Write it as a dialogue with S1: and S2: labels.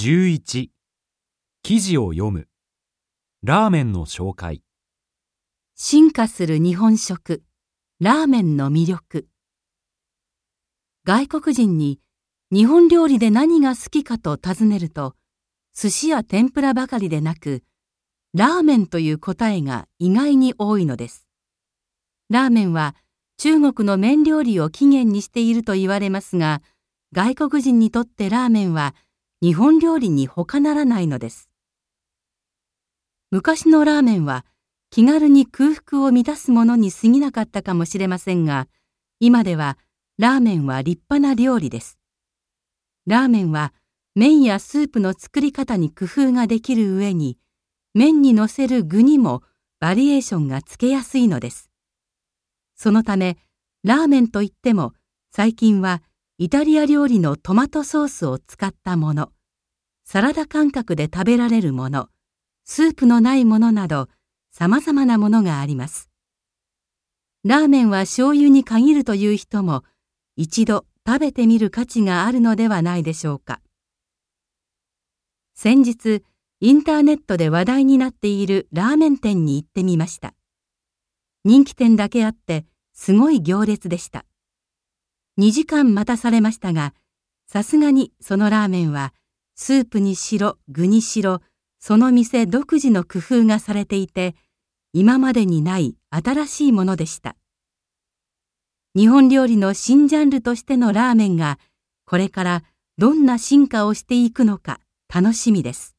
S1: 11記事を読むラーメンの紹介
S2: 進化する日本食、ラーメンの魅力。外国人に日本料理で何が好きかと尋ねると、寿司や天ぷらばかりでなく、ラーメンという答えが意外に多いのです。ラーメンは中国の麺料理を起源にしていると言われますが、外国人にとってラーメンは日本料理に他ならないのです。昔のラーメンは気軽に空腹を満たすものに過ぎなかったかもしれませんが、今ではラーメンは立派な料理です。ラーメンは麺やスープの作り方に工夫ができる上に、麺にのせる具にもバリエーションがつけやすいのです。そのため、ラーメンといっても最近はイタリア料理のトマトソースを使ったもの、サラダ感覚で食べられるもの、スープのないものなど、様々なものがあります。ラーメンは醤油に限るという人も、一度食べてみる価値があるのではないでしょうか。先日、インターネットで話題になっているラーメン店に行ってみました。人気店だけあって、すごい行列でした。2時間待たされましたが、さすがにそのラーメンは、スープにしろ、具にしろ、その店独自の工夫がされていて、今までにない新しいものでした。日本料理の新ジャンルとしてのラーメンが、これからどんな進化をしていくのか楽しみです。